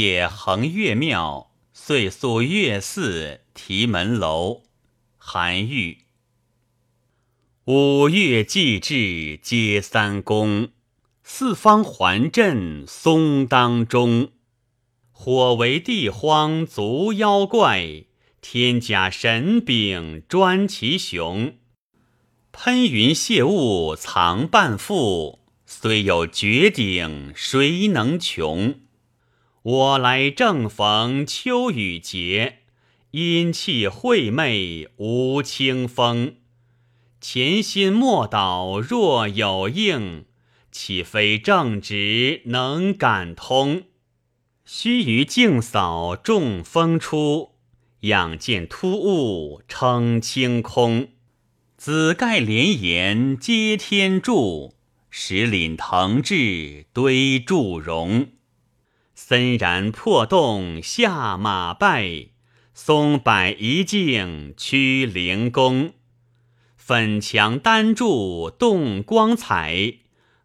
夜横岳庙，岁宿岳寺题门楼。韩愈。五岳祭至皆三公，四方环镇松当中。火为地荒足妖怪，天甲神柄专其雄。喷云泄雾藏半腹，虽有绝顶谁能穷？我来正逢秋雨节，阴气晦昧无清风。潜心莫导若有应，岂非正直能感通？须臾静扫众风出，仰见突兀称清空。紫盖连岩接天柱，石岭腾峙堆祝融。森然破洞下马拜，松柏一径趋灵宫。粉墙丹柱动光彩，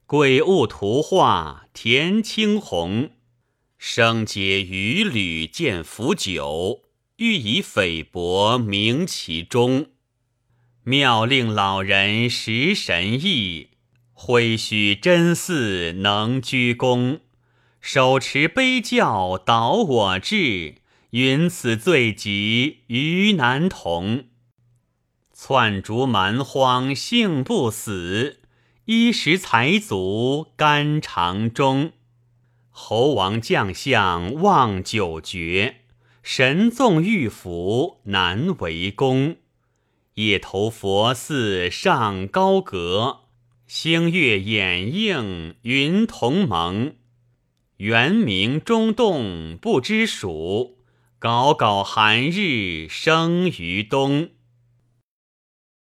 鬼物图画填青红。生解鱼履见腐酒，欲以菲薄名其中。妙令老人识神意，挥须真似能居功。手持杯教导我志，云此罪极于难同。窜逐蛮荒幸不死，衣食财足肝肠中。猴王将相望九绝，神纵玉符难为功。夜投佛寺上高阁，星月掩映云同蒙。猿鸣中洞不知暑，杲杲寒日生于东。